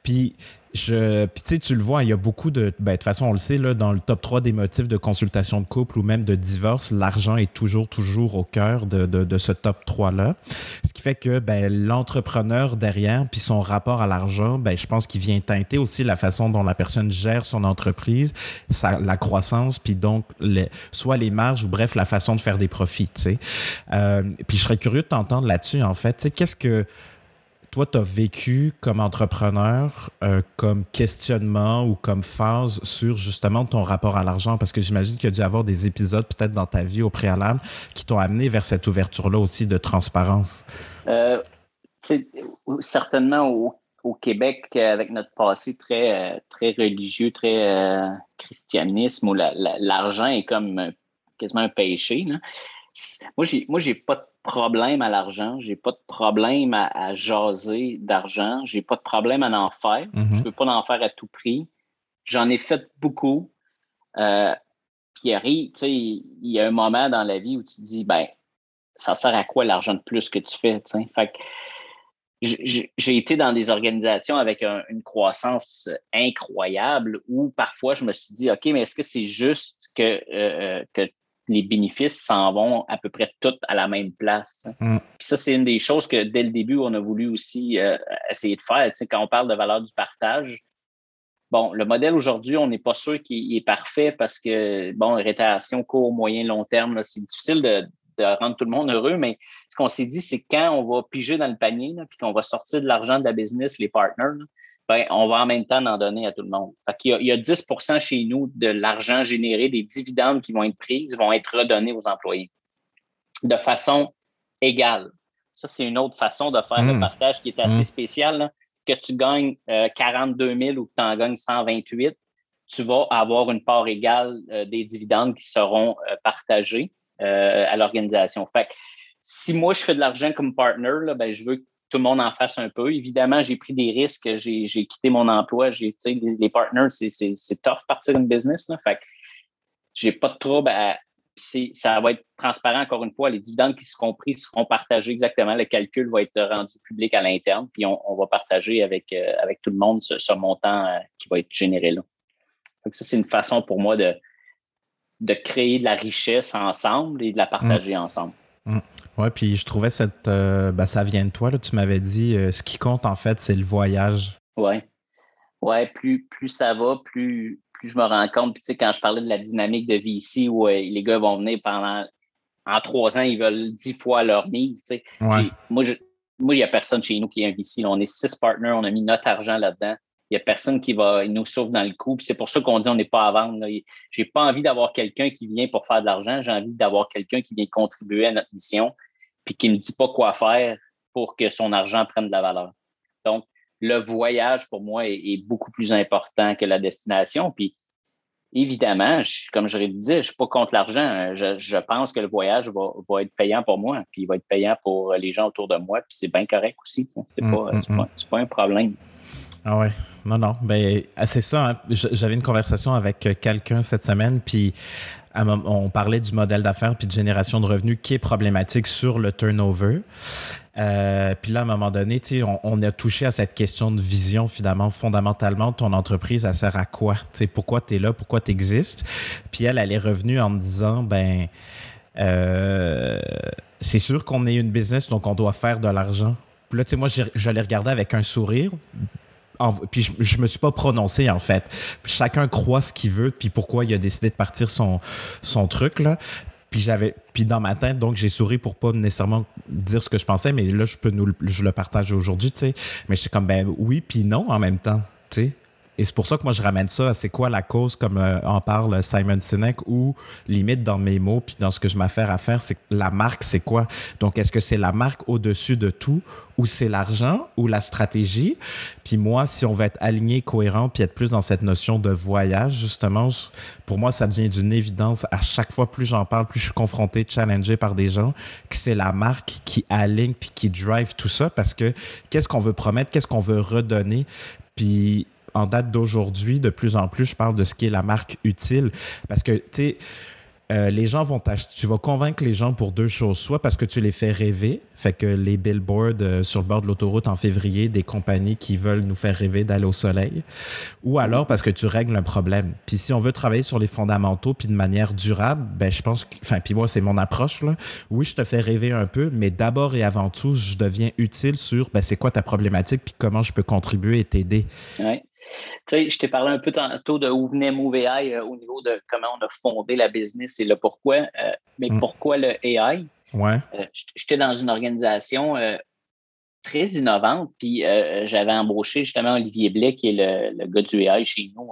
Puis je, puis tu sais, tu le vois, il y a beaucoup de. Ben, de toute façon, on le sait, là, dans le top 3 des motifs de consultation de couple ou même de divorce, l'argent est toujours, toujours au cœur de, de, ce top 3-là. Ce qui fait que ben, l'entrepreneur derrière, puis son rapport à l'argent, ben, je pense qu'il vient teinter aussi la façon dont la personne gère son entreprise, sa, la croissance, puis donc les, soit les marges ou bref, la façon de faire des profits. Tu sais. Euh, puis je serais curieux de t'entendre là-dessus, en fait. Tu sais, qu'est-ce que toi, tu as vécu comme entrepreneur, euh, comme questionnement ou comme phase sur justement ton rapport à l'argent? Parce que j'imagine qu'il y a dû y avoir des épisodes peut-être dans ta vie au préalable qui t'ont amené vers cette ouverture-là aussi de transparence. Euh, certainement au, Québec, avec notre passé très, euh, très religieux, très christianisme, où l'argent est comme quasiment un péché. J'ai, moi, j'ai pas problème à l'argent, j'ai pas de problème à, jaser d'argent, j'ai pas de problème à en faire. Mm-hmm. Je veux pas en faire à tout prix. J'en ai fait beaucoup. Euh, puis il y a un moment dans la vie où tu te dis, ben, ça sert à quoi l'argent de plus que tu fais, Fait j'ai été dans des organisations avec une croissance incroyable où parfois je me suis dit, OK, mais est-ce que c'est juste que, euh, euh, que les bénéfices s'en vont à peu près toutes à la même place. Mm. Puis ça, c'est une des choses que dès le début, on a voulu aussi euh, essayer de faire. quand on parle de valeur du partage, bon, le modèle aujourd'hui, on n'est pas sûr qu'il est parfait parce que, bon, rétention court, moyen, long terme, c'est difficile de, rendre tout le monde heureux, mais ce qu'on s'est dit, c'est quand on va piger dans le panier, puis qu'on va sortir de l'argent de la business, les partners, ben, on va en même temps en donner à tout le monde. il, y a, il y a 10% chez nous de l'argent généré, des dividendes qui vont être prises, vont être redonnés aux employés de façon égale. Ça, c'est une autre façon de faire le hmm. partage qui est assez hmm. spécial. Que tu gagnes 42 euh, 000 ou que tu en gagnes 128, tu vas avoir une part égale euh, des dividendes qui seront euh, partagés à l'organisation. Fait si moi, je fais de l'argent comme partner, là, ben, je veux que tout le monde en fasse un peu. Évidemment, j'ai pris des risques, j'ai quitté mon emploi, j'ai, les, les partners, c'est tough partir une business. Là, fait j'ai pas de trouble à, ça va être transparent encore une fois. Les dividendes qui seront pris seront partagés exactement. Le calcul va être rendu public à l'interne, puis on, va partager avec, euh, avec tout le monde ce, montant euh, qui va être généré là. Donc, ça, c'est une façon pour moi de, de créer de la richesse ensemble et de la partager mm. ensemble. Mm. Oui, puis je trouvais cette. Euh, ben, ça vient de toi, là, tu m'avais dit, ce qui compte en fait, c'est le voyage. Oui. Oui, plus, plus ça va, plus, plus je me rends compte. Puis, tu sais, quand je parlais de la dynamique de vie ici, où euh, les gars vont venir pendant. En trois ans, ils veulent dix fois leur mise. Tu sais. Moi, il n'y a personne chez nous qui est un VC. On est six partners, on a mis notre argent là-dedans. Il n'y a personne qui va nous sauve dans le coup. C'est pour ça qu'on dit on n'est pas à vendre. Je n'ai pas envie d'avoir quelqu'un qui vient pour faire de l'argent. J'ai envie d'avoir quelqu'un qui vient contribuer à notre mission puis qui ne me dit pas quoi faire pour que son argent prenne de la valeur. Donc, le voyage, pour moi, est, beaucoup plus important que la destination. Puis, évidemment, comme je le disais, je ne suis pas contre l'argent. Je, pense que le voyage va, être payant pour moi, puis il va être payant pour les gens autour de moi, puis c'est bien correct aussi. C'est n'est mm, mm, mm. pas, un problème. Ah ouais, non, non. Ben, ah, c'est ça. Hein. J'avais une conversation avec quelqu'un cette semaine, puis on parlait du modèle d'affaires puis de génération de revenus qui est problématique sur le turnover. Euh, puis là, à un moment donné, on, on a touché à cette question de vision, finalement, fondamentalement, ton entreprise, elle sert à quoi? pourquoi tu es là? Pourquoi tu existes? Puis elle, elle est revenue en me disant, ben, euh, c'est sûr qu'on est une business, donc on doit faire de l'argent. Puis là, tu sais, moi, j'allais regarder avec un sourire. Puis je, je, me suis pas prononcé en fait. Chacun croit ce qu'il veut, puis pourquoi il a décidé de partir son, son truc là. Puis j'avais, puis dans ma tête, donc j'ai souri pour pas nécessairement dire ce que je pensais, mais là je peux nous, je le partage aujourd'hui, tu sais. Mais je suis comme ben oui puis non en même temps, tu sais. Et c'est pour ça que moi, je ramène ça c'est quoi la cause, comme euh, en parle Simon Sinek, ou limite dans mes mots, puis dans ce que je m'affaire à faire, c'est la marque, c'est quoi? Donc, est-ce que c'est la marque au-dessus de tout, ou c'est l'argent, ou la stratégie? Puis moi, si on veut être aligné, cohérent, puis être plus dans cette notion de voyage, justement, pour moi, ça devient d'une évidence. À chaque fois, plus j'en parle, plus je suis confronté, challengé par des gens, que c'est la marque qui aligne, puis qui drive tout ça, parce que qu'est-ce qu'on veut promettre, qu'est-ce qu'on veut redonner, puis en date d'aujourd'hui, de plus en plus, je parle de ce qui est la marque utile. Parce que, tu sais, euh, les gens vont t'acheter. Tu vas convaincre les gens pour deux choses. Soit parce que tu les fais rêver, fait que les billboards euh, sur le bord de l'autoroute en février, des compagnies qui veulent nous faire rêver d'aller au soleil, ou alors parce que tu règles un problème. Puis si on veut travailler sur les fondamentaux puis de manière durable, ben je pense que, enfin, puis moi c'est mon approche là. Oui, je te fais rêver un peu, mais d'abord et avant tout, je deviens utile sur ben, c'est quoi ta problématique puis comment je peux contribuer et t'aider. Ouais. Tu sais, je t'ai parlé un peu tantôt de où venait MoveAI euh, au niveau de comment on a fondé la business et le pourquoi. Euh, mais mm. pourquoi le AI? Ouais. Euh, j'étais dans une organisation très innovante, puis j'avais embauché justement Olivier Blais, qui est le, gars du AI chez nous.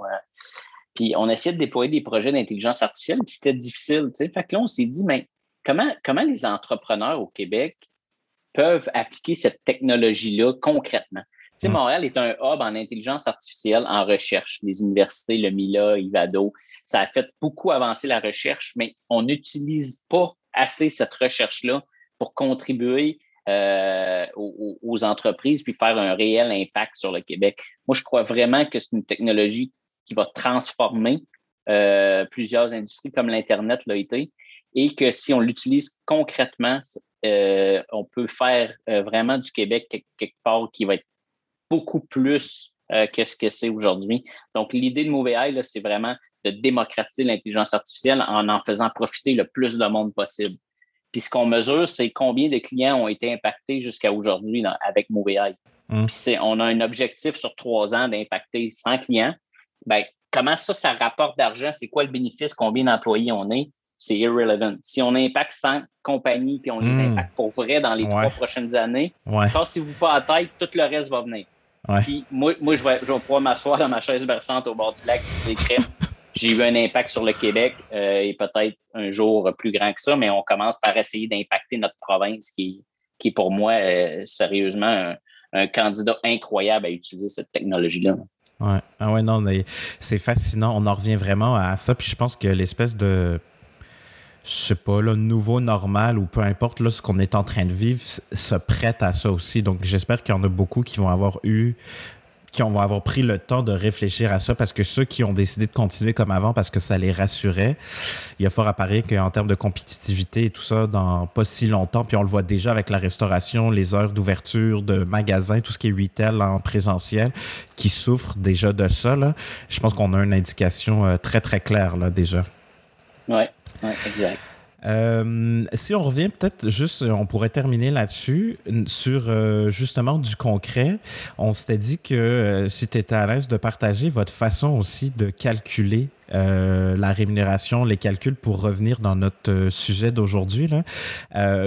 puis on essayait de déployer des projets d'intelligence artificielle, puis c'était difficile. Tu sais. Fait que là, on s'est dit, mais comment, comment les entrepreneurs au Québec peuvent appliquer cette technologie-là concrètement? Sais, Montréal est un hub en intelligence artificielle en recherche. Les universités, le MILA, Ivado, ça a fait beaucoup avancer la recherche, mais on n'utilise pas assez cette recherche-là pour contribuer euh, aux, entreprises puis faire un réel impact sur le Québec. Moi, je crois vraiment que c'est une technologie qui va transformer euh, plusieurs industries comme l'Internet l'a été et que si on l'utilise concrètement, euh, on peut faire vraiment du Québec quelque part qui va être beaucoup plus euh, que ce que c'est aujourd'hui. Donc, l'idée de MoveAI, c'est vraiment de démocratiser l'intelligence artificielle en en faisant profiter le plus de monde possible. Puis ce qu'on mesure, c'est combien de clients ont été impactés jusqu'à aujourd'hui avec MoveAI. Mmh. Puis on a un objectif sur trois ans d'impacter 100 clients. Ben, comment ça, ça rapporte d'argent? C'est quoi le bénéfice? Combien d'employés on est? C'est irrelevant. Si on impacte 100 compagnies puis on les mmh. impacte pour vrai dans les trois prochaines années, ouais. cassez-vous pas à tête, tout le reste va venir. Puis moi, moi je, vais, je vais pouvoir m'asseoir dans ma chaise berçante au bord du lac (laughs) j'ai eu un impact sur le Québec euh, et peut-être un jour plus grand que ça, mais on commence par essayer d'impacter notre province qui, qui est pour moi euh, sérieusement un, candidat incroyable à utiliser cette technologie-là. Ouais. Ah ouais, non, c'est fascinant. On en revient vraiment à ça. Puis je pense que l'espèce de je sais pas, là, nouveau normal ou peu importe là, ce qu'on est en train de vivre se prête à ça aussi. Donc, j'espère qu'il y en a beaucoup qui vont avoir eu qui vont avoir pris le temps de réfléchir à ça parce que ceux qui ont décidé de continuer comme avant parce que ça les rassurait, il y a fort à parier qu'en termes de compétitivité et tout ça, dans pas si longtemps, puis on le voit déjà avec la restauration, les heures d'ouverture de magasins, tout ce qui est retail en présentiel, qui souffrent déjà de ça, là, je pense qu'on a une indication euh, très, très claire là, déjà. Oui, Euh, si on revient peut-être juste, on pourrait terminer là-dessus, sur euh, justement du concret. On s'était dit que euh, si tu étais à l'aise de partager votre façon aussi de calculer la rémunération, les calculs pour revenir dans notre sujet d'aujourd'hui,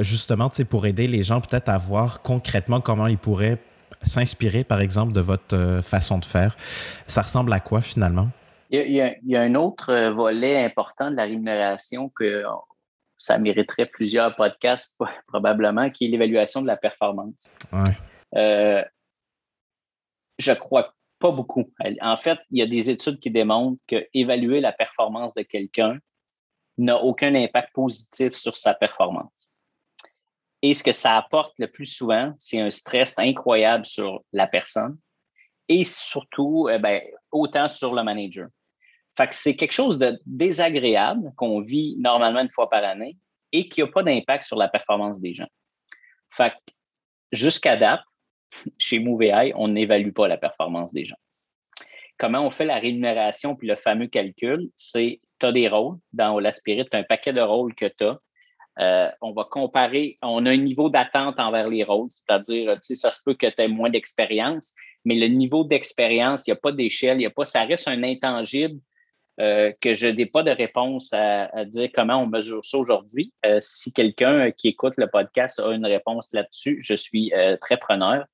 justement, pour aider les gens peut-être à voir concrètement comment ils pourraient s'inspirer, par exemple, de votre façon de faire. Ça ressemble à quoi finalement? Il y, a, il y, a, un autre volet important de la rémunération que ça mériterait plusieurs podcasts (laughs) probablement, qui est l'évaluation de la performance. Ouais. Euh, je crois pas beaucoup. En fait, il y a des études qui démontrent que évaluer la performance de quelqu'un n'a aucun impact positif sur sa performance. Et ce que ça apporte le plus souvent, c'est un stress incroyable sur la personne et surtout, eh ben, autant sur le manager. Fait que c'est quelque chose de désagréable qu'on vit normalement une fois par année et qui n'a pas d'impact sur la performance des gens. Fait que jusqu'à date, (laughs) chez MoveAI, on n'évalue pas la performance des gens. Comment on fait la rémunération puis le fameux calcul, c'est tu as des rôles dans la Spirit, tu as un paquet de rôles que tu as. Euh, on va comparer, on a un niveau d'attente envers les rôles, c'est-à-dire, tu sais, ça se peut que tu aies moins d'expérience, mais le niveau d'expérience, il n'y a pas d'échelle, il n'y a pas, ça reste un intangible euh, que je n'ai pas de réponse à, dire comment on mesure ça aujourd'hui. Euh, si quelqu'un qui écoute le podcast a une réponse là-dessus, je suis euh, très preneur.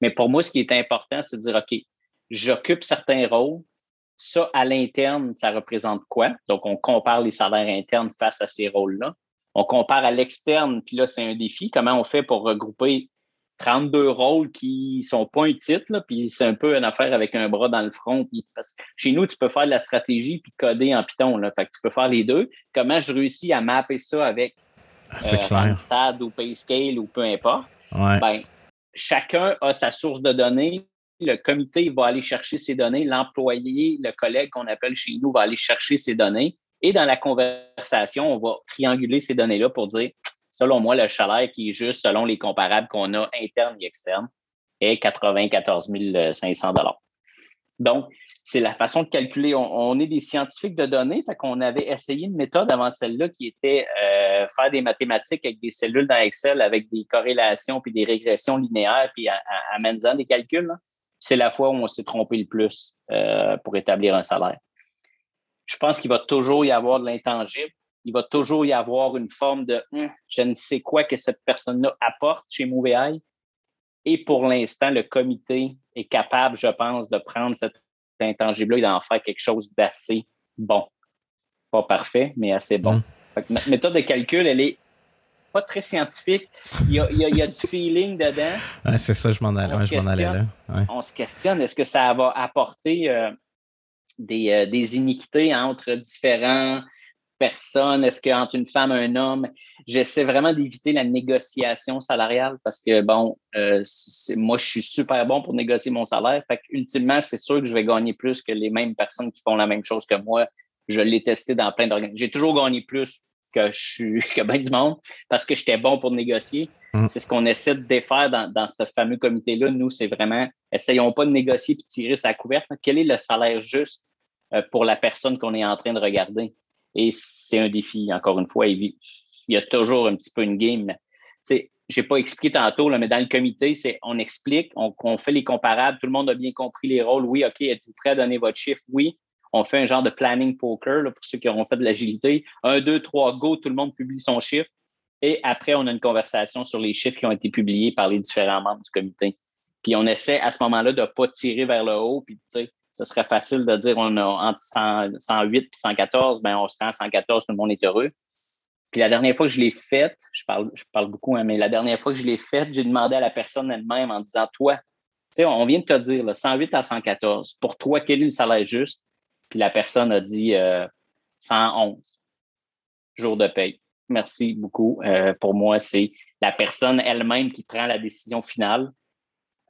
Mais pour moi, ce qui est important, c'est de dire, OK, j'occupe certains rôles. Ça, à l'interne, ça représente quoi? Donc, on compare les salaires internes face à ces rôles-là. On compare à l'externe, puis là, c'est un défi. Comment on fait pour regrouper 32 rôles qui sont pas un titre, puis c'est un peu une affaire avec un bras dans le front. parce que chez nous, tu peux faire de la stratégie puis coder en Python. Là, fait que tu peux faire les deux. Comment je réussis à mapper ça avec euh, ou Payscale ou peu importe? Ben, chacun a sa source de données. Le comité va aller chercher ses données. L'employé, le collègue qu'on appelle chez nous, va aller chercher ses données. Et dans la conversation, on va trianguler ces données-là pour dire selon moi, le salaire qui est juste selon les comparables qu'on a internes et externes est 94 500 Donc, c'est la façon de calculer. On, est des scientifiques de données, fait qu'on avait essayé une méthode avant celle-là qui était euh, faire des mathématiques avec des cellules dans Excel avec des corrélations puis des régressions linéaires puis à, des calculs. C'est la fois où on s'est trompé le plus euh, pour établir un salaire. Je pense qu'il va toujours y avoir de l'intangible il va toujours y avoir une forme de hum, je ne sais quoi que cette personne-là apporte chez MoveAI. Et pour l'instant, le comité est capable, je pense, de prendre cet intangible-là et d'en faire quelque chose d'assez bon. Pas parfait, mais assez bon. Hum. notre méthode de calcul, elle est pas très scientifique. Il y a, du feeling dedans. c'est ça, je m'en allais, là. On se questionne, est-ce que ça va apporter euh, des, euh, des, iniquités entre différents personne? Est-ce qu'entre une femme et un homme, j'essaie vraiment d'éviter la négociation salariale parce que, bon, euh, moi, je suis super bon pour négocier mon salaire. Fait ultimement, c'est sûr que je vais gagner plus que les mêmes personnes qui font la même chose que moi. Je l'ai testé dans plein d'organisations. J'ai toujours gagné plus que je suis (laughs) que bien du monde parce que j'étais bon pour négocier. Mm. C'est ce qu'on essaie de défaire dans, dans ce fameux comité-là. Nous, c'est vraiment, essayons pas de négocier et tirer sa couverte. Quel est le salaire juste euh, pour la personne qu'on est en train de regarder? Et c'est un défi, encore une fois. Il y a toujours un petit peu une game. Je n'ai pas expliqué tantôt, mais dans le comité, on explique, on, fait les comparables, tout le monde a bien compris les rôles. Oui, OK, êtes-vous prêt à donner votre chiffre? Oui. On fait un genre de planning poker pour ceux qui auront fait de l'agilité. Un, deux, trois, go, tout le monde publie son chiffre. Et après, on a une conversation sur les chiffres qui ont été publiés par les différents membres du comité. Puis on essaie à ce moment-là de ne pas tirer vers le haut. Puis, ce serait facile de dire on a entre 108 et 114, ben on se rend à 114, tout le monde est heureux. Puis la dernière fois que je l'ai faite, je parle, je parle beaucoup, hein, mais la dernière fois que je l'ai faite, j'ai demandé à la personne elle-même en disant Toi, tu sais, on vient de te dire là, 108 à 114, pour toi, quel est le salaire juste? Puis la personne a dit 111 euh, jours de paye. Merci beaucoup. Euh, pour moi, c'est la personne elle-même qui prend la décision finale.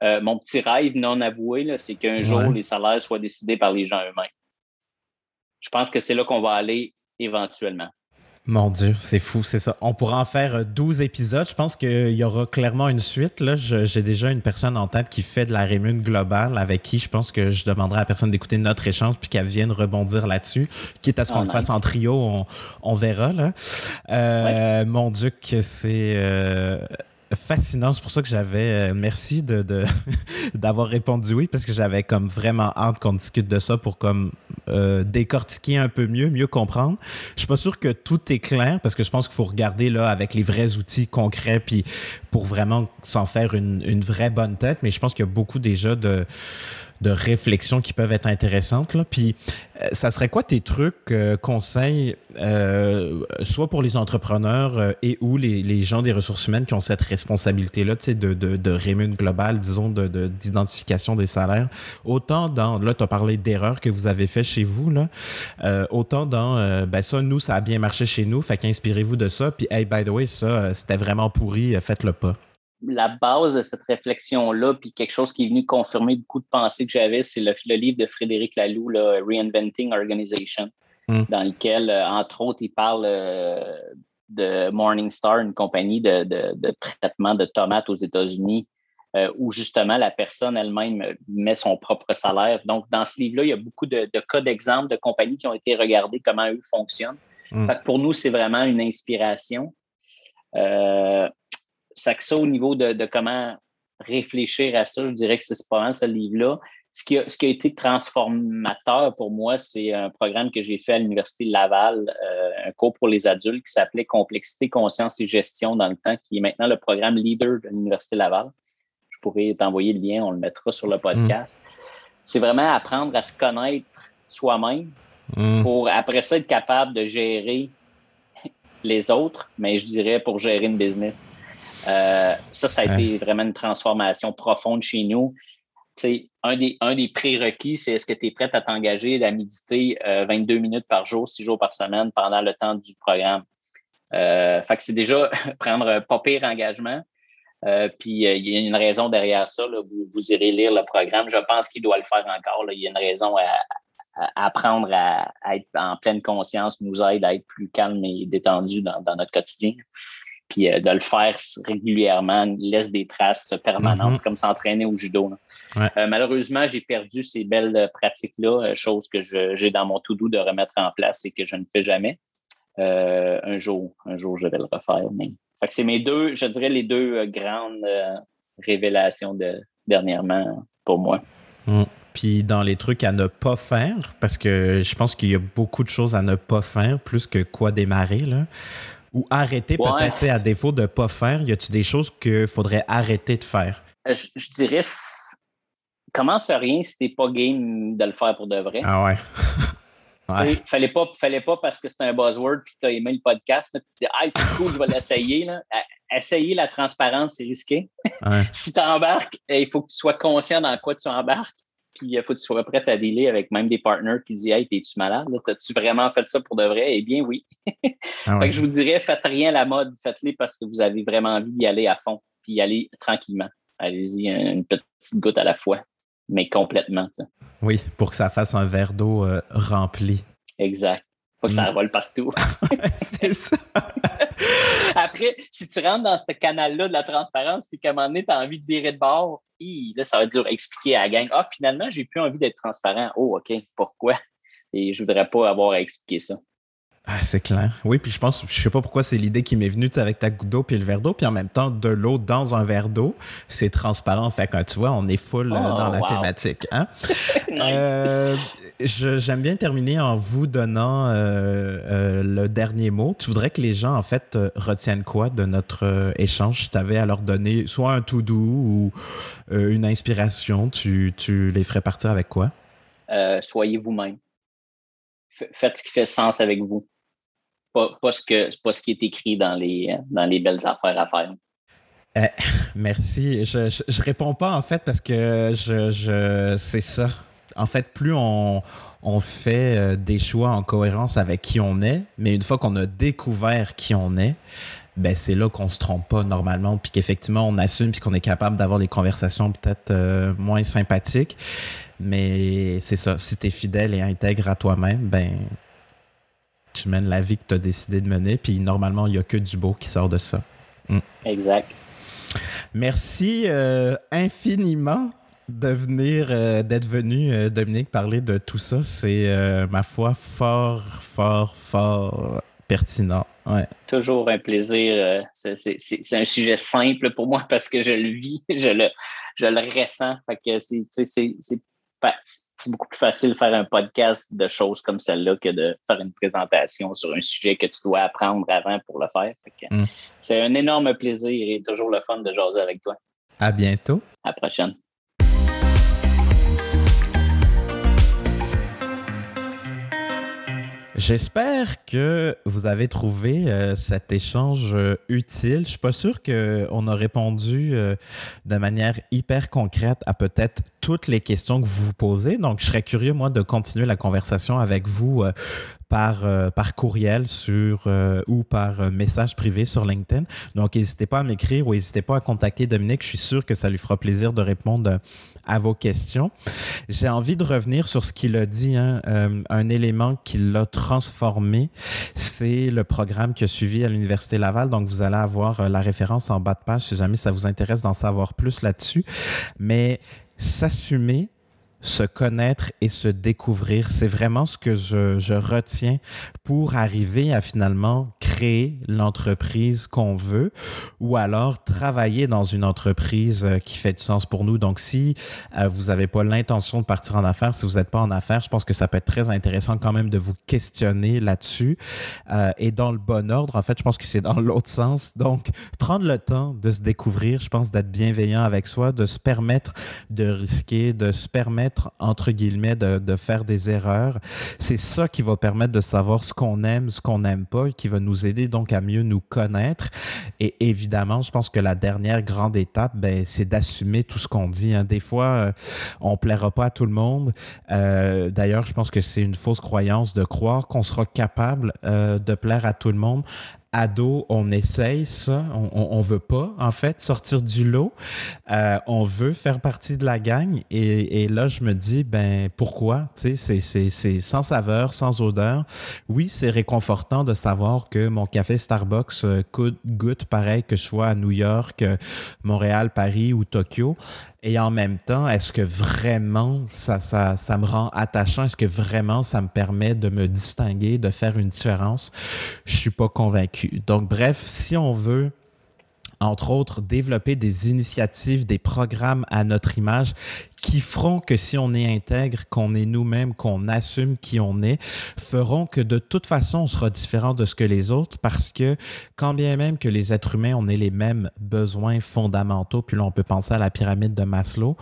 Euh, mon petit rêve non avoué, c'est qu'un jour, les salaires soient décidés par les gens eux-mêmes. Je pense que c'est là qu'on va aller éventuellement. Mon Dieu, c'est fou, c'est ça. On pourra en faire 12 épisodes. Je pense qu'il y aura clairement une suite. Là, j'ai déjà une personne en tête qui fait de la rémun globale avec qui je pense que je demanderai à la personne d'écouter notre échange puis qu'elle vienne rebondir là-dessus. Quitte à ce qu'on le fasse en trio, on, verra. Là. Euh, mon Dieu, que c'est. Euh, fascinant. C'est pour ça que j'avais. Euh, merci de, (laughs) d'avoir répondu oui, parce que j'avais comme vraiment hâte qu'on discute de ça pour comme euh, décortiquer un peu mieux, mieux comprendre. Je suis pas sûr que tout est clair parce que je pense qu'il faut regarder là avec les vrais outils concrets puis pour vraiment s'en faire une, une vraie bonne tête. Mais je pense qu'il y a beaucoup déjà de de réflexions qui peuvent être intéressantes. Là. Puis, euh, ça serait quoi tes trucs, euh, conseils, euh, soit pour les entrepreneurs et ou les, gens des ressources humaines qui ont cette responsabilité-là de, de, de rémun global, disons, d'identification des salaires, autant dans, là, tu as parlé d'erreurs que vous avez fait chez vous, là, autant dans, ben ça, nous, ça a bien marché chez nous, fait qu'inspirez-vous de ça, puis, hey, by the way, ça, c'était vraiment pourri, faites-le pas la base de cette réflexion-là, puis quelque chose qui est venu confirmer beaucoup de pensées que j'avais, c'est le, livre de Frédéric Laloux, Reinventing Organization, hmm. dans lequel, euh, entre autres, il parle euh, de Morningstar, une compagnie de, traitement de tomates aux États-Unis, euh, où justement la personne elle-même met son propre salaire. Donc, dans ce livre-là, il y a beaucoup de, cas d'exemples de compagnies qui ont été regardées, comment eux fonctionnent. Hmm. pour nous, c'est vraiment une inspiration ça au niveau de, comment réfléchir à ça, je dirais que c'est pas mal ce livre-là. Ce qui, a, ce qui a été transformateur pour moi, c'est un programme que j'ai fait à l'Université Laval, euh, un cours pour les adultes qui s'appelait Complexité, conscience et gestion dans le temps, qui est maintenant le programme leader de l'Université Laval. Je pourrais t'envoyer le lien, on le mettra sur le podcast. Mm. C'est vraiment apprendre à se connaître soi-même mm. pour après ça être capable de gérer les autres, mais je dirais pour gérer une business. Euh, ça, ça a été vraiment une transformation profonde chez nous. un des, un des prérequis, c'est est-ce que tu es prête à t'engager à méditer 22 euh, minutes par jour, 6 jours par semaine pendant le temps du programme? Euh, fait que c'est déjà (laughs) prendre un pas pire engagement. puis il y a une raison derrière ça. Vous, irez lire le programme. Je pense qu'il doit le faire encore. Il y a une raison à, apprendre à, être en pleine conscience nous aide à être plus calme et détendu dans notre quotidien puis euh, de le faire régulièrement laisse des traces permanentes. Mhm. C'est comme s'entraîner au judo. Euh, malheureusement, j'ai perdu ces belles pratiques-là, euh, chose que j'ai dans mon tout doux de remettre en place et que je ne fais jamais. un jour, un jour, je vais le refaire. Mais... c'est mes deux, je dirais les deux grandes révélations de dernièrement pour moi. Mm. Puis dans les trucs à ne pas faire, parce que je pense qu'il y a beaucoup de choses à ne pas faire, plus que quoi démarrer. Là ou arrêter peut-être à défaut de ne pas faire? Y a-t-il des choses qu'il faudrait arrêter de faire? Euh, je, dirais, commence à rien si t'es pas game de le faire pour de vrai. Ah ouais. (laughs) ouais. Fallait pas, fallait pas parce que c'est un buzzword puis tu as aimé le podcast, puis tu dis Ah, c'est cool, je vais l'essayer. Essayer la transparence, c'est risqué. (laughs) si tu embarques, eh, il faut que tu sois conscient dans quoi tu embarques. Puis il faut que tu sois prêt à dealer avec même des partners qui disent Hey, t'es-tu malade? T'as-tu vraiment fait ça pour de vrai? Eh bien, oui. (laughs) Ah fait que je vous dirais, faites rien à la mode, faites-les parce que vous avez vraiment envie d'y aller à fond, puis y aller tranquillement. Allez-y, une petite goutte à la fois, mais complètement. Oui, pour que ça fasse un verre d'eau euh, rempli. Exact. Pas que ça mm. vole partout. (laughs) (laughs) C'est ça. Après, si tu rentres dans ce canal-là de la transparence, puis qu'à un moment donné, tu as envie de virer de bord, là, ça va être dur à expliquer à la gang. Ah, finalement, j'ai plus envie d'être transparent. Oh, OK, pourquoi? Et je voudrais pas avoir à expliquer ça. Ah, c'est clair. Oui, puis je pense, je sais pas pourquoi c'est l'idée qui m'est venue avec ta goutte d'eau puis le verre d'eau, puis en même temps, de l'eau dans un verre d'eau, c'est transparent. Fait que tu vois, on est full euh, Oh, dans la wow. thématique. Hein? (laughs) nice. Euh, je- J'aime bien terminer en vous donnant euh, le dernier mot. Tu voudrais que les gens, en fait, retiennent quoi de notre échange? Si tu avais à leur donner soit un tout doux ou une inspiration, tu, tu les ferais partir avec quoi? Soyez vous-même. Faites ce qui fait sens avec vous. Pas, ce que, pas ce qui est écrit dans les, dans les belles affaires à faire. Merci. Je, je, je réponds pas en fait parce que je, je c'est ça. En fait, plus on, on fait euh, des choix en cohérence avec qui on est, mais une fois qu'on a découvert qui on est, ben c'est là qu'on se trompe pas normalement, puis qu'effectivement on assume, puis qu'on est capable d'avoir des conversations peut-être euh, moins sympathiques. Mais c'est ça. Si tu es fidèle et intègre à toi-même, ben tu mènes la vie que tu as décidé de mener, puis normalement il y a que du beau qui sort de ça. Exact. Merci euh, infiniment de venir, euh, d'être venu, euh, Dominique, parler de tout ça. C'est, euh, ma foi, fort, fort, fort pertinent. Ouais. Toujours un plaisir. c'est- C'est c'est- c'est un sujet simple pour moi parce que je le vis, (laughs) je le, je le ressens. Fait que c'est c'est- beaucoup plus facile de faire un podcast de choses comme celle-là que de faire une présentation sur un sujet que tu dois apprendre avant pour le faire. Mm. C'est un énorme plaisir et toujours le fun de jaser avec toi. À bientôt. À la prochaine. J'espère que vous avez trouvé euh, cet échange euh, utile. Je suis pas sûr qu'on a répondu euh, de manière hyper concrète à peut-être toutes les questions que vous vous posez. Donc, je serais curieux, moi, de continuer la conversation avec vous euh, par, euh, par courriel sur, euh, ou par euh, message privé sur LinkedIn. Donc, n'hésitez pas à m'écrire ou n'hésitez pas à contacter Dominique. Je suis sûr que ça lui fera plaisir de répondre à vos questions. J'ai envie de revenir sur ce qu'il a dit. hein. Euh, un élément qui l'a transformé, c'est le programme qu'il a suivi à l'Université Laval. Donc, vous allez avoir euh, la référence en bas de page si jamais ça vous intéresse d'en savoir plus là-dessus. Mais s'assumer, se connaître et se découvrir, c'est vraiment ce que je, je retiens pour arriver à finalement créer l'entreprise qu'on veut ou alors travailler dans une entreprise euh, qui fait du sens pour nous. Donc, si euh, vous n'avez pas l'intention de partir en affaires, si vous n'êtes pas en affaires, je pense que ça peut être très intéressant quand même de vous questionner là-dessus. Euh, et dans le bon ordre, en fait, je pense que c'est dans l'autre sens. Donc, prendre le temps de se découvrir, je pense d'être bienveillant avec soi, de se permettre de risquer, de se permettre, entre guillemets, de, de faire des erreurs. C'est ça qui va permettre de savoir ce qu'on aime, ce qu'on n'aime pas, et qui va nous aider donc à mieux nous connaître. Et évidemment, je pense que la dernière grande étape, ben, c'est d'assumer tout ce qu'on dit. hein. Des fois, euh, on plaira pas à tout le monde. Euh, D'ailleurs, je pense que c'est une fausse croyance de croire qu'on sera capable euh, de plaire à tout le monde. Ado, on essaye ça. On, veut pas, en fait, sortir du lot. Euh, on veut faire partie de la gang. Et, et là, je me dis, ben, pourquoi? C'est c'est sans saveur, sans odeur. Oui, c'est réconfortant de savoir que mon café Starbucks euh, coûte- goûte pareil que je sois à New York, euh, Montréal, Paris ou Tokyo. Et en même temps, est-ce que vraiment ça, ça, ça me rend attachant? Est-ce que vraiment ça me permet de me distinguer, de faire une différence? Je suis pas convaincu. Donc, bref, si on veut entre autres, développer des initiatives, des programmes à notre image qui feront que si on est intègre, qu'on est nous-mêmes, qu'on assume qui on est, feront que de toute façon, on sera différent de ce que les autres parce que quand bien même que les êtres humains, on ait les mêmes besoins fondamentaux, puis là, on peut penser à la pyramide de Maslow,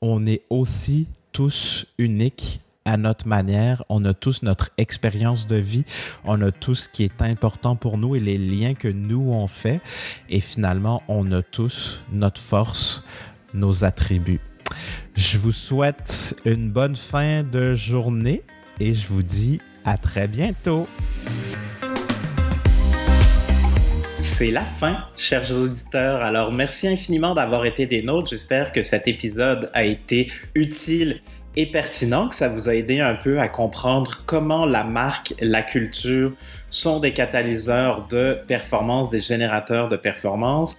on est aussi tous uniques à notre manière. On a tous notre expérience de vie. On a tout ce qui est important pour nous et les liens que nous on fait. Et finalement, on a tous notre force, nos attributs. Je vous souhaite une bonne fin de journée et je vous dis à très bientôt. C'est la fin, chers auditeurs. Alors, merci infiniment d'avoir été des nôtres. J'espère que cet épisode a été utile et pertinent, que ça vous a aidé un peu à comprendre comment la marque, la culture sont des catalyseurs de performance, des générateurs de performance.